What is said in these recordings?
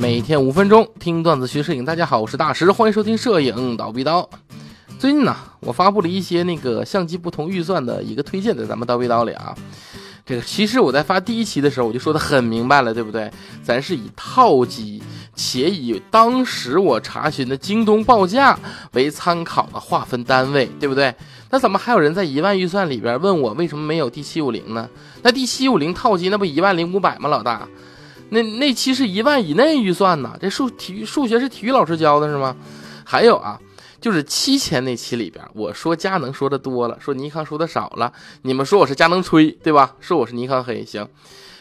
每天五分钟听段子学摄影，大家好，我是大师，欢迎收听摄影倒逼刀。最近呢，我发布了一些那个相机不同预算的一个推荐，在咱们刀逼刀里啊。这个其实我在发第一期的时候我就说的很明白了，对不对？咱是以套机且以当时我查询的京东报价为参考的划分单位，对不对？那怎么还有人在一万预算里边问我为什么没有 D 七五零呢？那 D 七五零套机那不一万零五百吗？老大，那那期是一万以内预算呢？这数体育数学是体育老师教的是吗？还有啊，就是七千那期里边，我说佳能说的多了，说尼康说的少了，你们说我是佳能吹，对吧？说我是尼康黑，行。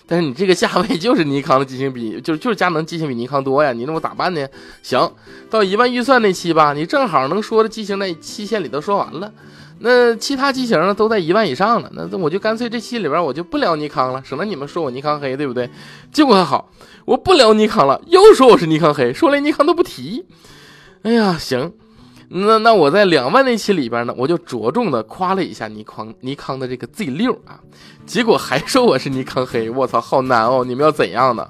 但是你这个价位就是尼康的机型比，就就是佳能机型比尼康多呀，你那么咋办呢？行，到一万预算那期吧，你正好能说的机型在七千里都说完了。那其他机型呢，都在一万以上了。那我就干脆这期里边我就不聊尼康了，省得你们说我尼康黑，对不对？结果还好，我不聊尼康了，又说我是尼康黑，说连尼康都不提。哎呀，行，那那我在两万那期里边呢，我就着重的夸了一下尼康尼康的这个 Z 六啊，结果还说我是尼康黑，我操，好难哦！你们要怎样呢？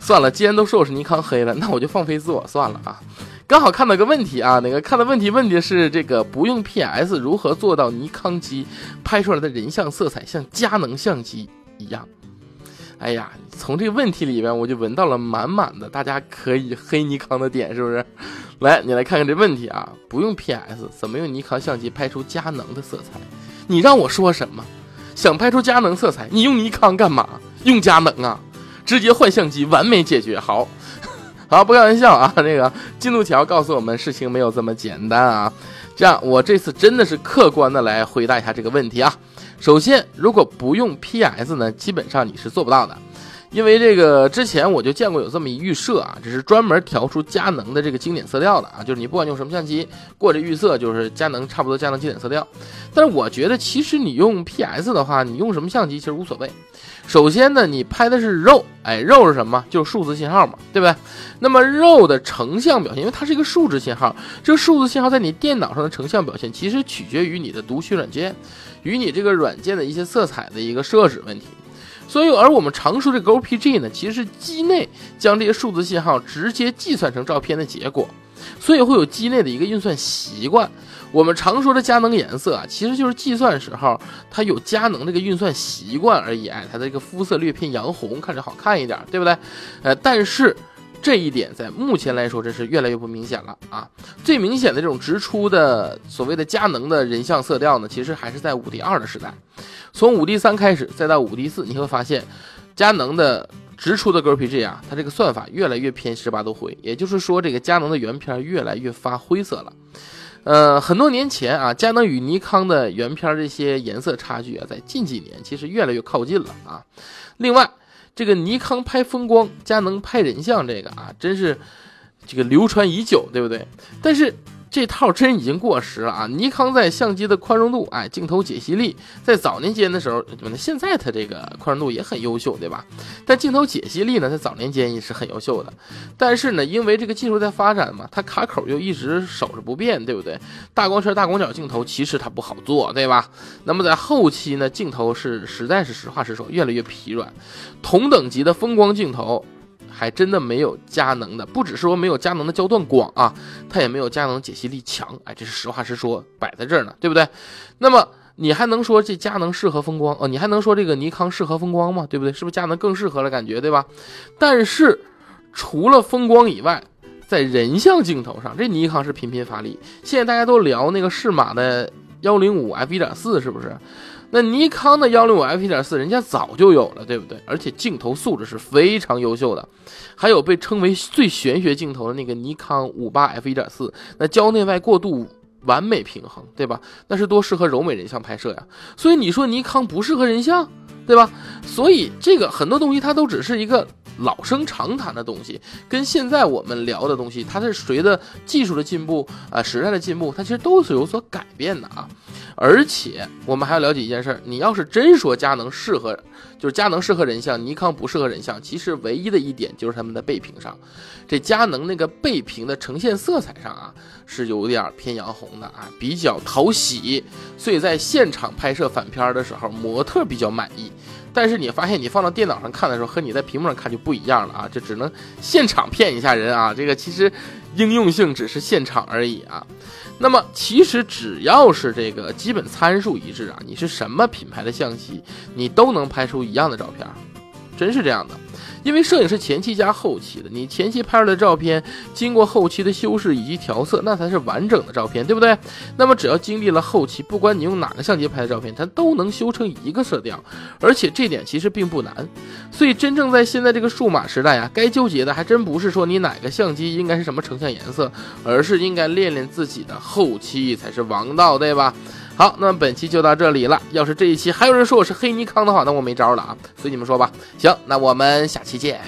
算了，既然都说我是尼康黑了，那我就放飞自我算了啊。刚好看到个问题啊，那个看的问题问题是这个不用 PS 如何做到尼康机拍出来的人像色彩像佳能相机一样？哎呀，从这个问题里边我就闻到了满满的大家可以黑尼康的点，是不是？来，你来看看这问题啊，不用 PS 怎么用尼康相机拍出佳能的色彩？你让我说什么？想拍出佳能色彩，你用尼康干嘛？用佳能啊，直接换相机，完美解决。好。好，不开玩笑啊！那个进度条告诉我们，事情没有这么简单啊。这样，我这次真的是客观的来回答一下这个问题啊。首先，如果不用 PS 呢，基本上你是做不到的，因为这个之前我就见过有这么一预设啊，这是专门调出佳能的这个经典色调的啊，就是你不管用什么相机过这预设，就是佳能差不多佳能经典色调。但是我觉得，其实你用 PS 的话，你用什么相机其实无所谓。首先呢，你拍的是肉，哎，肉是什么？就是数字信号嘛，对不对？那么肉的成像表现，因为它是一个数值信号，这个数字信号在你电脑上的成像表现，其实取决于你的读取软件与你这个软件的一些色彩的一个设置问题。所以，而我们常说的 GOPG 呢，其实是机内将这些数字信号直接计算成照片的结果，所以会有机内的一个运算习惯。我们常说的佳能颜色啊，其实就是计算时候它有佳能这个运算习惯而已。哎，它的这个肤色略偏洋红，看着好看一点，对不对？呃，但是这一点在目前来说，真是越来越不明显了啊。最明显的这种直出的所谓的佳能的人像色调呢，其实还是在五 D 二的时代。从五 D 三开始，再到五 D 四，你会发现佳能的直出的 GPG 啊，它这个算法越来越偏十八度灰，也就是说，这个佳能的原片越来越发灰色了。呃，很多年前啊，佳能与尼康的原片这些颜色差距啊，在近几年其实越来越靠近了啊。另外，这个尼康拍风光，佳能拍人像，这个啊，真是这个流传已久，对不对？但是。这套真已经过时了啊！尼康在相机的宽容度，哎，镜头解析力，在早年间的时候，现在它这个宽容度也很优秀，对吧？但镜头解析力呢，在早年间也是很优秀的。但是呢，因为这个技术在发展嘛，它卡口又一直守着不变，对不对？大光圈、大广角镜头其实它不好做，对吧？那么在后期呢，镜头是实在是实话实说，越来越疲软。同等级的风光镜头。还真的没有佳能的，不只是说没有佳能的焦段广啊，它也没有佳能解析力强。哎，这是实话实说，摆在这儿呢，对不对？那么你还能说这佳能适合风光哦？你还能说这个尼康适合风光吗？对不对？是不是佳能更适合了？感觉对吧？但是除了风光以外，在人像镜头上，这尼康是频频发力。现在大家都聊那个适马的幺零五 f 一点四，是不是？那尼康的幺六五 f 一点四，人家早就有了，对不对？而且镜头素质是非常优秀的，还有被称为最玄学镜头的那个尼康五八 f 一点四，那焦内外过度完美平衡，对吧？那是多适合柔美人像拍摄呀。所以你说尼康不适合人像，对吧？所以这个很多东西它都只是一个老生常谈的东西，跟现在我们聊的东西，它是随着技术的进步啊，时代的进步，它其实都是有所改变的啊。而且我们还要了解一件事儿，你要是真说佳能适合，就是佳能适合人像，尼康不适合人像，其实唯一的一点就是他们的背屏上，这佳能那个背屏的呈现色彩上啊，是有点偏洋红的啊，比较讨喜，所以在现场拍摄反片的时候，模特比较满意。但是你发现你放到电脑上看的时候，和你在屏幕上看就不一样了啊！这只能现场骗一下人啊！这个其实应用性只是现场而已啊。那么其实只要是这个基本参数一致啊，你是什么品牌的相机，你都能拍出一样的照片，真是这样的。因为摄影是前期加后期的，你前期拍出来的照片，经过后期的修饰以及调色，那才是完整的照片，对不对？那么只要经历了后期，不管你用哪个相机拍的照片，它都能修成一个色调，而且这点其实并不难。所以真正在现在这个数码时代啊，该纠结的还真不是说你哪个相机应该是什么成像颜色，而是应该练练自己的后期才是王道，对吧？好，那么本期就到这里了。要是这一期还有人说我是黑尼康的话，那我没招了啊。随你们说吧。行，那我们下期见。